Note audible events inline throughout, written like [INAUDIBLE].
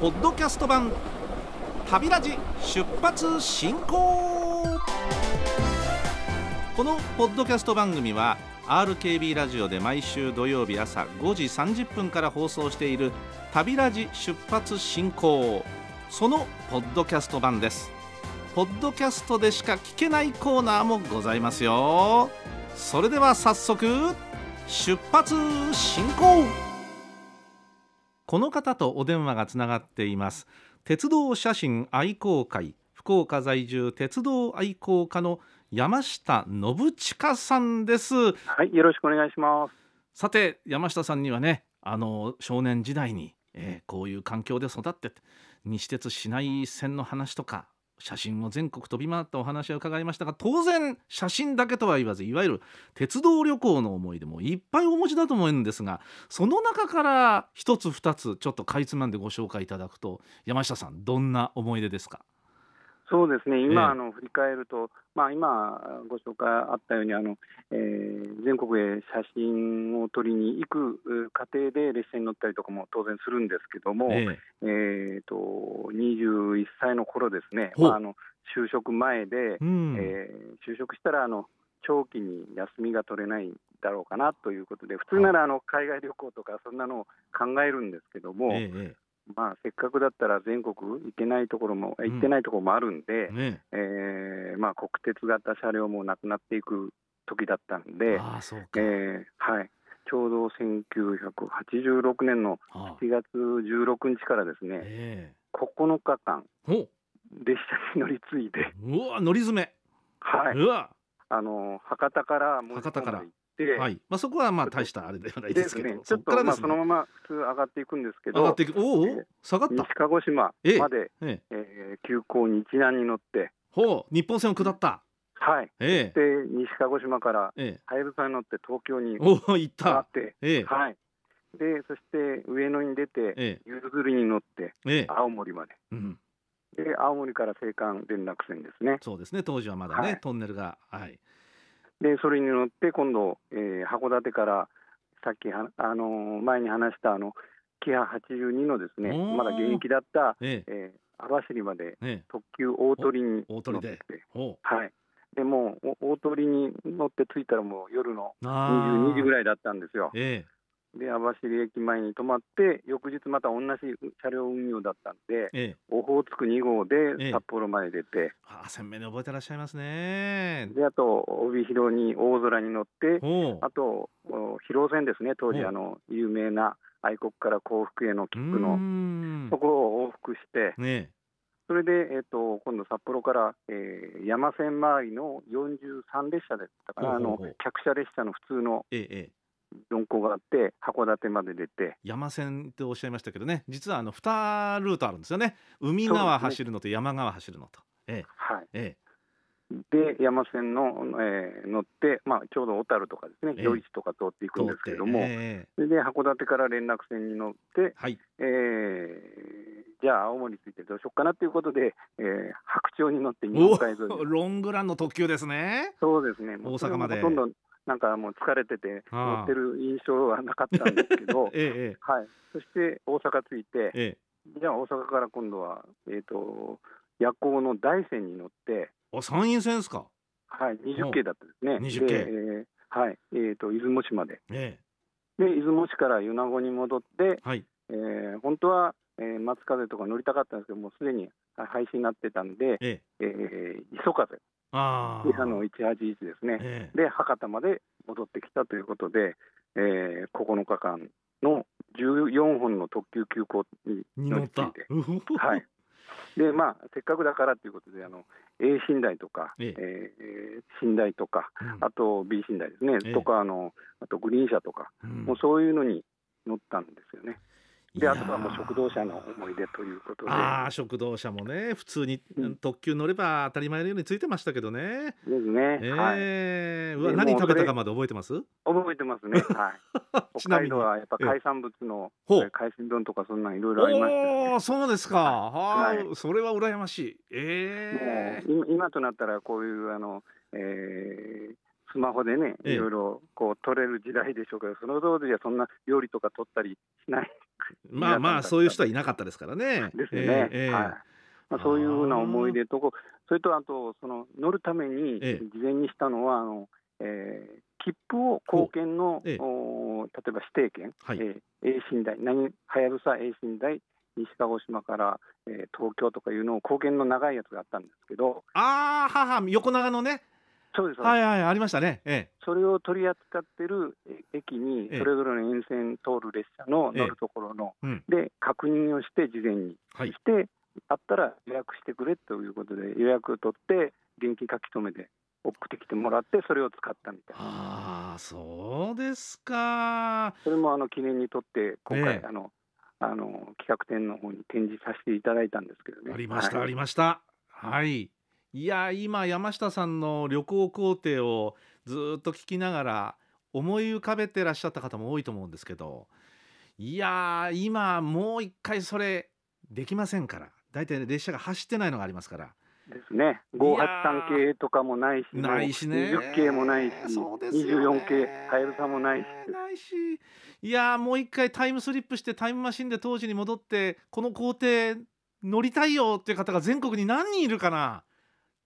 ポッドキャスト版旅ラジ出発進行このポッドキャスト番組は RKB ラジオで毎週土曜日朝5時30分から放送している旅ラジ出発進行そのポッドキャスト版です。ポッドキャストでしか聞けないコーナーもございますよ。それでは早速出発進行。この方とお電話がつながっています鉄道写真愛好会福岡在住鉄道愛好家の山下信親さんですはい、よろしくお願いします。さて山下さんにはねあの少年時代に、えーこういう環境で育って西鉄市内線の話とか写真を全国飛び回ったお話を伺いましたが当然写真だけとは言わずいわゆる鉄道旅行の思い出もいっぱいお持ちだと思うんですがその中から一つ二つちょっとかいつまんでご紹介いただくと山下さんどんな思い出ですか？そうですね、ええ。今、あの振り返ると、まあ、今、ご紹介あったように、あのえー全国へ写真を撮りに行くう過程で列車に乗ったりとかも当然するんですけども、ええ。ーと21歳の頃ですね、まあ、あの就職前で、えうん、えー就職したらあの長期に休みが取れないだろうかなということで、普通ならあの海外旅行とか、そんなのを考えるんですけども、ええまあ、せっかくだったら全国行けないところも、うん。行ってないところもあるんで、えね。えーまあ、国鉄型車両もなくなっていく時だったんで、ああそうか、えーはい、ちょうど1986年のああ。7月16日からですね、え9日間、列車に乗り継いで、ううわ乗り詰め、はい、うわ。あの博多から門司博多から。港まで行って、はい。まあ、そこはまあ大したあれではないですけど、ね、ちそょっとまあそのまま普通上がっていくんですけど、上がっていく。おうお下がった？西鹿児島ええ。まで、ええ。えー急行日南に乗って、ほう。日本線を下った。はい、ええ。で西鹿児島からええ。はやぶさに乗って東京におお行った。ええ。はい、でそして上野に出て、えゆずりに乗ってええ。え青森まで、うんで青森から青函連絡船ですね、そうですね。当時はまだね、はい。トンネルがはいでそれに乗って、今度、えー函館からさっきはあのー前に話したあのキハ82のですね、まだ現役だった、ええ。えー網走までええ。特急大鳥に乗って大鳥で。ほはい、でも大鳥に乗って着いたらもう夜のうあ22時ぐいらいだったんですよ。えで網走駅前に泊まって翌日また同じ車両運用だったんでええ。えオホーツク2号ええ。で札幌まで出て、ああ鮮明に覚えてらっしゃいますね。であと帯広に大空に乗ってあとお広線ですね。当時あの有名な愛国から幸福への切符の。ん。ところを往復して。ねそれで、えっと今度札幌から、えー山線周りの43列車だったかな。ほうほうほう。あの客車列車の普通のええええ4個があって函館まで出て。山線っておっしゃいましたけどね。実はあの2ルートあるんですよね。海側走るのと山側走るのと。えはい。ええ。で山線の、えー乗って、まあ、ちょうど小樽とかですね、ええ。余市とか通っていくんですけれども、ええ。で函館から連絡船に乗って、はい。えーじゃあ青森についてどうしようかなということで、えー白鳥に乗って日本海沿いロングランの特急ですね。そうですね、大阪まで。ほとんどなんかもう疲れてて、乗ってる印象はなかったんですけど、[LAUGHS] ええはい、そして大阪着いて、ええ。えじゃあ大阪から今度は、えー、と夜行の大山に乗って、あ山陰線ですか？はい、20系だったですね。20系でえーはい、えー、と出雲市まで。えで、出雲市から米子に戻って、えはい。えー本当は、えー松風とか乗りたかったんですけど、もうすでに廃止になってたんで、ええ。えー磯風、ああであの181ですね。ええ。で、博多まで戻ってきたということで、えー9日間の14本の特急急行にに乗った乗り継いで、うほほはい。で、まあ、せっかくだからということで、あの A 寝台とか、え。えー寝台とか、うん。あと B 寝台ですね、ええ。とかあの、あとグリーン車とか、うん。もうそういうのに乗ったんですよね。で、あとはもう食堂車の思い出ということで、ああ食堂車もね普通にうん特急乗れば当たり前のようについてましたけどね、ですね、えはい。え何食べたかまで覚えてます？覚えてますね、はい。[LAUGHS] 北海道はやっぱ海産物の海鮮丼とかそんなんいろいろありましたよね。おおそうですか。は、はい。それは羨ましい。ええ今今となったらこういうあの、えースマホでね、ええ。いろいろこう撮れる時代でしょうけど、その当時はそんな料理とか撮ったりしない。[LAUGHS] まあまあそういう人はいなかったですからね。[LAUGHS] ですよね。えはい。まあ、そういうふうな思い出とこ、それとあと、その乗るためにええ。事前にしたのは、あのえー切符を貢献の、ええ。お例えば指定券、はい。えー、A 寝台、何はやぶさ A 寝台、西鹿児島から、えー東京とかいうのを貢献の長いやつがあったんですけど、ああはは横長のね。そうです、はいはいありましたね。えそれを取り扱ってるえ駅に、ええそれぞれの沿線通る列車の乗るところの、え。うん。で確認をして、事前に。はいし。て、あったら予約してくれということで、予約を取って、現金書き留めで送ってきてもらって、それを使ったみたいな、ああそうですか。それもあの記念にとって、今回、ええあのあの企画展の方に展示させていただいたんですけどね。ありました、はいありました。はい。いや今山下さんの旅行工程をずーっと聞きながら思い浮かべてらっしゃった方も多いと思うんですけどいやー今もう一回それできませんから。大体列車が走ってないのがありますから。ですね、583系とかもないし、ないしね。20系もないし、そうですよね。24系、はやぶさもないし、ないし。いやーもう一回タイムスリップしてタイムマシンで当時に戻ってこの工程乗りたいよっていう方が全国に何人いるかな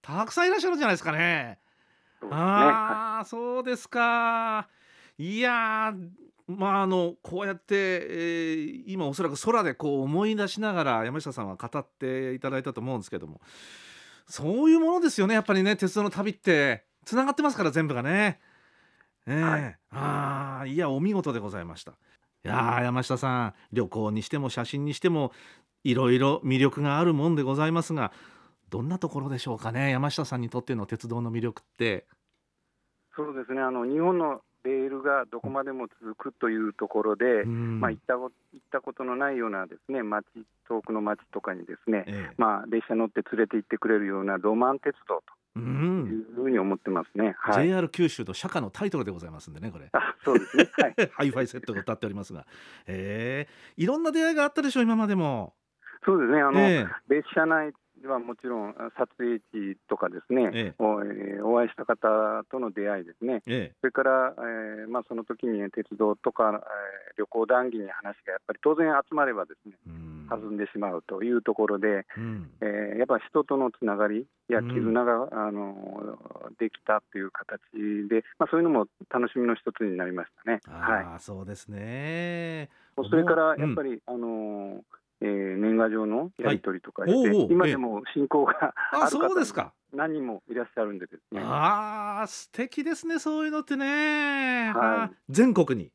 たくさんいらっしゃるんじゃないですかね。ねああそうですか。いやーまああのこうやって、えー今おそらく空でこう思い出しながら山下さんは語っていただいたと思うんですけどもそういうものですよねやっぱりね鉄道の旅ってつながってますから全部がね。ええはいああいやお見事でございました。いやー山下さん旅行にしても写真にしてもいろいろ魅力があるもんでございますがどんなところでしょうかね？山下さんにとっての鉄道の魅力って。そうですね。あの日本のレールがどこまでも続くというところで、うん。まあ、行ったこ行ったことのないようなですね町遠くの町とかにですね、ええ。まあ、列車乗って連れて行ってくれるようなロマン鉄道うというんふうに思ってますね。はい、JR 九州の社歌のタイトルでございますんでねこれ。あそうですね、はい、ハイファイセットが歌っておりますが。ええ。いろんな出会いがあったでしょう今までも。そうですね。あの、え。列車内はもちろん撮影地とかですね、ええ。おえーお会いした方との出会いですね、ええ。それから、えーまあ、その時に鉄道とか、えー旅行談義に話がやっぱり当然集まればですねえうん。弾んでしまうというところで、うん。えーやっぱ人とのつながりや絆が、あのできたという形で、まあ、そういうのも楽しみの一つになりましたね。はい。ああそうですね。それからう。ん。やっぱり、あのえー年賀状のやり取りとかして、はい。今でも親交が [LAUGHS] あある方そうですか。何人もいらっしゃるんでですね。ああ素敵ですねそういうのってね、はい。あ全国に。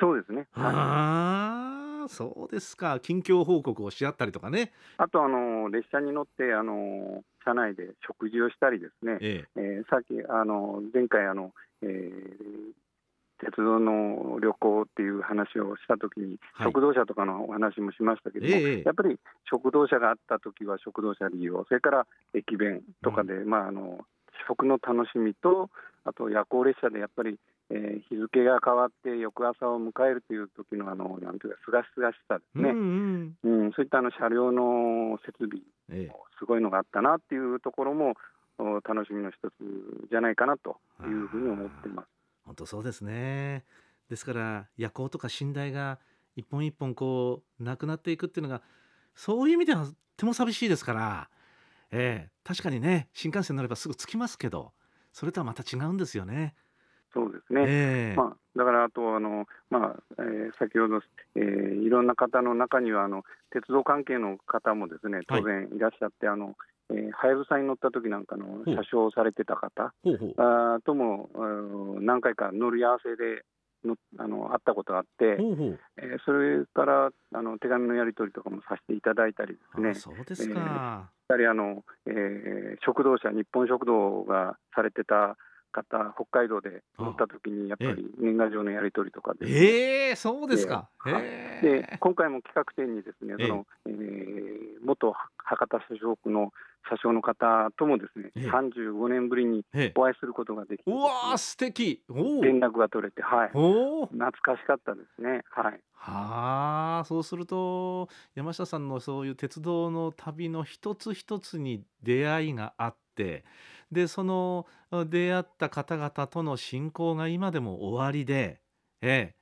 そうですね。はい。ああそうですか。近況報告をし合ったりとかね。あとあの列車に乗ってあの車内で食事をしたりですね。ええ。えーさっきあの前回あの、えー鉄道の旅行っていう話をしたときに、はい。食堂車とかのお話もしましたけども、ええやっぱり食堂車があったときは食堂車利用、それから駅弁とかで、まあ、あの食の楽しみと、あと夜行列車でやっぱり、えー日付が変わって翌朝を迎えるという時のあのなんていうか、すがすがしさですね、うんうん。うんそういったあの車両の設備、ええ。すごいのがあったなっていうところも、お楽しみの一つじゃないかなというふうに思ってます。本当そうですね。ですから夜行とか寝台が一本一本こうなくなっていくっていうのがそういう意味ではとても寂しいですから、ええ確かにね新幹線乗ればすぐ着きますけどそれとはまた違うんですよね。そうですね、ええ。まあ、だからあとあの、まあえー先ほど、えーいろんな方の中にはあの鉄道関係の方もですね当然いらっしゃって、あのえーはやぶさに乗った時なんかの車掌をされてた方あーともうん何回か乗り合わせでのあの会ったことがあって、ほうほう。えーそれからあの手紙のやり取りとかもさせていただいたりですね。あそうですか、やはりあの、えー食堂車、日本食堂がされてた方、北海道で乗った時に、やっぱり年賀状のやり取りとかで、ええそうですか。ではい。へで今回も企画展にですね、ええ。そのえー元博多車掌区の車掌の方ともですね、ええ。35年ぶりにええ。お会いすることができてね、うわー素敵。連絡が取れて、はい、懐かしかったですね。はい。はあそうすると山下さんのそういう鉄道の旅の一つ一つに出会いがあってでその出会った方々との親交が今でも終わりで、え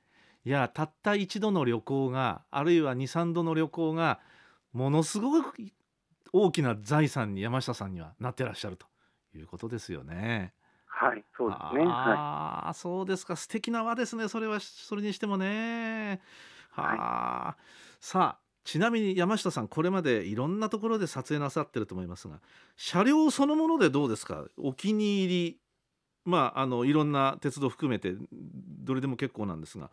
え、いやたった一度の旅行があるいは23度の旅行がものすごく大きな財産に山下さんにはなってらっしゃるということですよね。はい、そうですね。ああ、はい、そうですか。素敵な輪ですね。それはそれにしてもね。はあ、はい、さあちなみに山下さんこれまでいろんなところで撮影なさってると思いますが車両そのものでどうですか？お気に入りまああのいろんな鉄道含めてどれでも結構なんですが。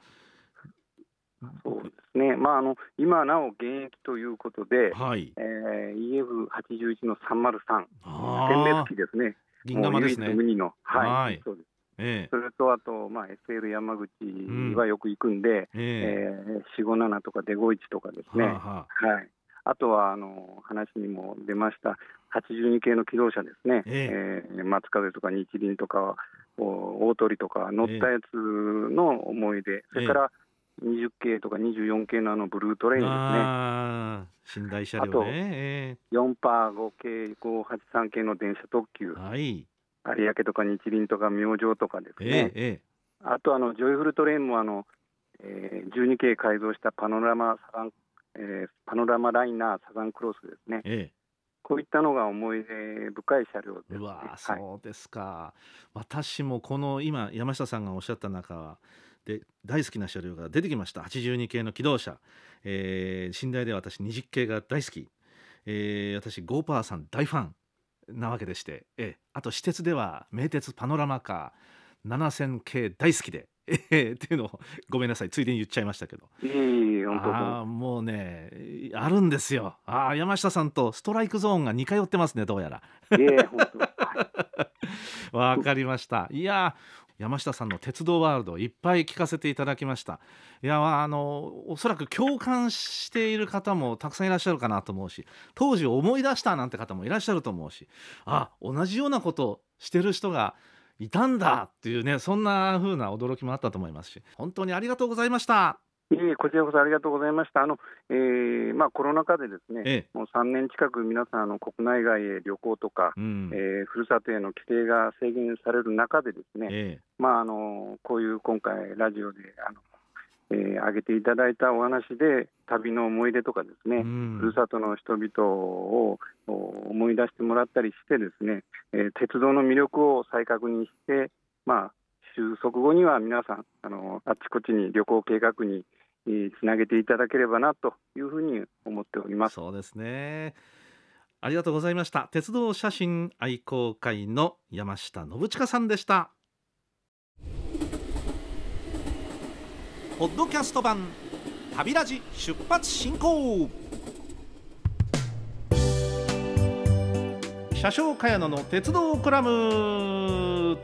そうですね、まあ、あの今なお現役ということで、はい。えー、EF81 の303、点滅機ですね、銀河ですね。の、はい、はい、そうです。ええ、それとあと、まあ、SL 山口はよく行くんで、うん、え。えー、457とかデゴイチとかですね、はあはあ、はい、あとはあの話にも出ました82系の気動車ですね、ええ。えー、松風とか日輪とか大鳥とか乗ったやつの思い出、それから20系とか24系のあのブルートレインですね。寝台車両ね。あと485系583系の電車特急。はい。有明とか日輪とか明星とかですね。えー、あとあのジョイフルトレインもあの、えー、12系改造したパノラマサザン、えー、パノラマライナーサザンクロスですね。えーこういったのが思い出深い車両です、ね、うわそうですか、はい、私もこの今山下さんがおっしゃった中で大好きな車両が出てきました。82系の機動車、えー、寝台では私20系が大好き、えー、私ゴーパーさん大ファンなわけでして、えー、あと私鉄では名鉄パノラマカー7000系大好きでえー、っていうのをごめんなさいついでに言っちゃいましたけど。あもうねあるんですよ。あ山下さんとストライクゾーンが似通ってますねどうやら。[LAUGHS] わかりました。いや山下さんの鉄道ワールドいっぱい聞かせていただきました。いやあのおそらく共感している方もたくさんいらっしゃるかなと思うし当時思い出したなんて方もいらっしゃると思うしあ同じようなことしてる人がいたんだっていうねそんな風な驚きもあったと思いますし本当にありがとうございました。いえこちらこそありがとうございました。あのえーまあ、コロナ禍でですね、ええ、もう3年近く皆さんあの国内外へ旅行とか、うん、えー、ふるさとへの規定が制限される中でですね、え、まあ、あのこういう今回ラジオであのえー、挙げていただいたお話で旅の思い出とかですね、うん、ふるさとの人々を思い出してもらったりしてですね、えー、鉄道の魅力を再確認して、まあ、収束後には皆さんあのあっちこっちに旅行計画につなげていただければなというふうに思っております。そうですね。ありがとうございました。鉄道写真愛好会の山下信親さんでした。ポッドキャスト版旅ラジ出発進行。車掌茅野の鉄道コラム。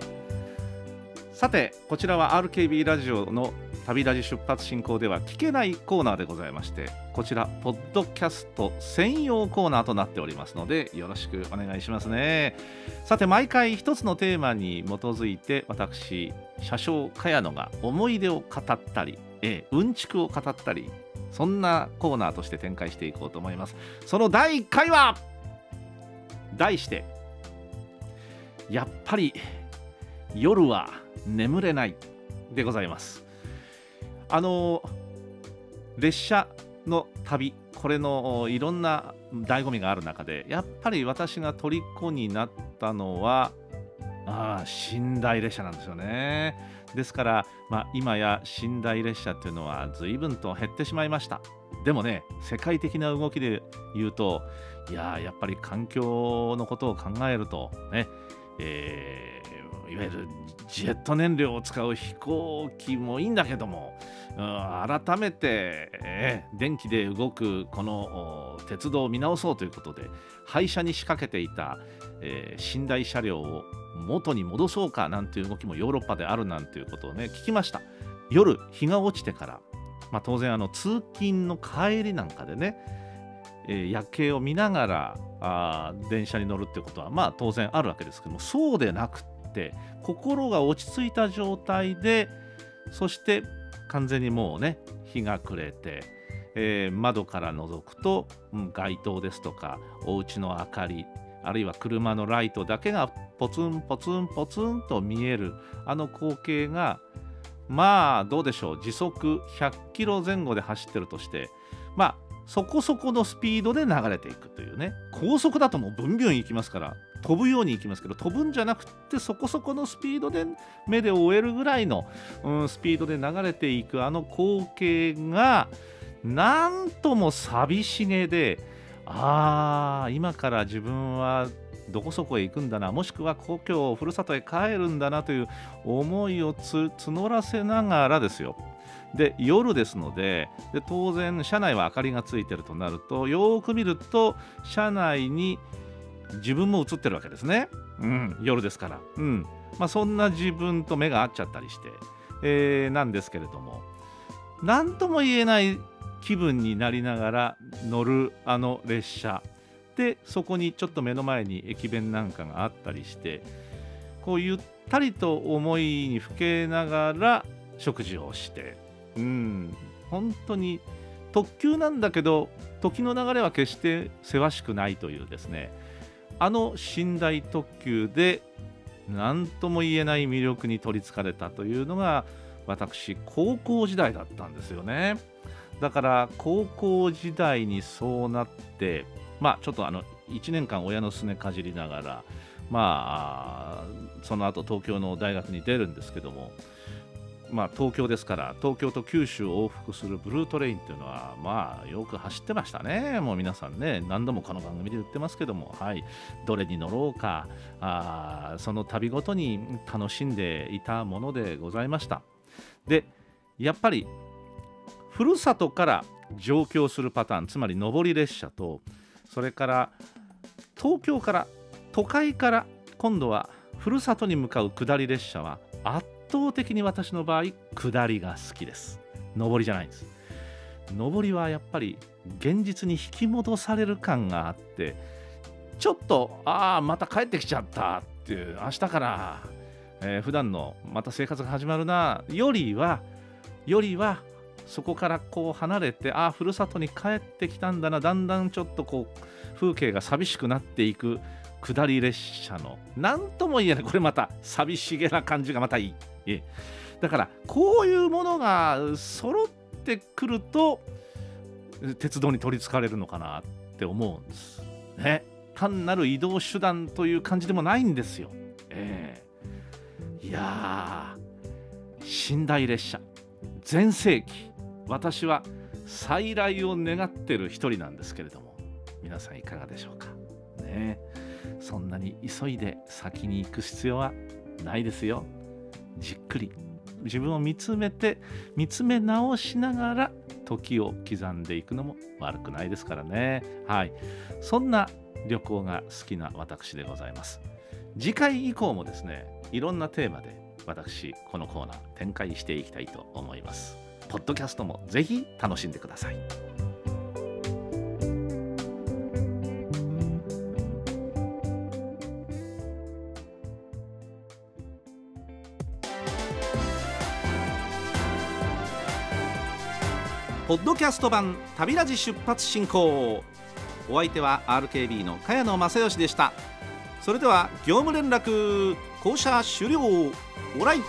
さてこちらは RKB ラジオの旅ラジ出発進行では聞けないコーナーでございましてこちらポッドキャスト専用コーナーとなっておりますのでよろしくお願いしますね。さて毎回一つのテーマに基づいて私車掌茅野が思い出を語ったり、えうんちくを語ったりそんなコーナーとして展開していこうと思います。その第1回は題してやっぱり夜は眠れないでございます。あの列車の旅これのいろんな醍醐味がある中でやっぱり私が虜になったのはあ寝台列車なんですよね。ですから、まあ、今や寝台列車っていうのは随分と減ってしまいました。でもね世界的な動きで言うといややっぱり環境のことを考えるとね、えー、いわゆるジェット燃料を使う飛行機もいいんだけども改めて、えー、電気で動くこの鉄道を見直そうということで廃車に仕掛けていた、えー、寝台車両を元に戻そうかなんていう動きもヨーロッパであるなんていうことをね聞きました。夜日が落ちてから、まあ、当然あの通勤の帰りなんかでね、えー、夜景を見ながらあ電車に乗るってことはまあ当然あるわけですけどもそうでなくって心が落ち着いた状態でそして完全にもうね日が暮れて、えー、窓から覗くと、うん、街灯ですとかお家の明かりあるいは車のライトだけがポツンポツンポツンと見えるあの光景がまあどうでしょう時速100キロ前後で走ってるとしてまあそこそこのスピードで流れていくというね高速だともうブンビュン行きますから飛ぶように行きますけど飛ぶんじゃなくてそこそこのスピードで目で追えるぐらいの、うん、スピードで流れていくあの光景がなんとも寂しげでああ今から自分はどこそこへ行くんだなもしくは故郷ふるさとへ帰るんだなという思いを募らせながらですよ。で夜ですのでで当然車内は明かりがついてるとなるとよく見ると車内に自分も映ってるわけですね、うん、夜ですから、うん。まあ、そんな自分と目が合っちゃったりして、えー、なんですけれども。何とも言えない気分になりながら乗るあの列車。でそこにちょっと目の前に駅弁なんかがあったりして。こうゆったりと思いにふけながら食事をして。うん。本当に特急なんだけど時の流れは決してせわしくないというですねあの寝台特急で何とも言えない魅力に取りつかれたというのが私高校時代だったんですよね。だから高校時代にそうなってまあちょっとあの1年間親のすねかじりながらまあその後東京の大学に出るんですけどもまあ、東京ですから東京と九州を往復するブルートレインっていうのはまあよく走ってましたね。もう皆さんね何度もこの番組で言ってますけどもはい。どれに乗ろうかあその旅ごとに楽しんでいたものでございました。でやっぱりふるさとから上京するパターンつまり上り列車とそれから東京から都会から今度はふるさとに向かう下り列車は圧倒的に私の場合下りが好きです。上りじゃないんです。上りはやっぱり現実に引き戻される感があってちょっとああまた帰ってきちゃったっていう明日から、えー、普段のまた生活が始まるなよりはよりはそこからこう離れてああふるさとに帰ってきたんだなだんだんちょっとこう風景が寂しくなっていく下り列車の何とも言えないこれまた寂しげな感じがまたいい。えだからこういうものが揃ってくると鉄道に取りつかれるのかなって思うんですね。単なる移動手段という感じでもないんですよ。えー、いやー寝台列車。全盛期。私は再来を願ってる一人なんですけれども。皆さんいかがでしょうか。ね。そんなに急いで先に行く必要はないですよ。じっくり。自分を見つめて見つめ直しながら時を刻んでいくのも悪くないですからね。はい。そんな旅行が好きな私でございます。次回以降もですねいろんなテーマで私このコーナー展開していきたいと思います。ポッドキャストもぜひ楽しんでください。ポッドキャスト版旅ラジ出発進行。お相手は RKB の茅野正義でした。それでは業務連絡降車終了。オライ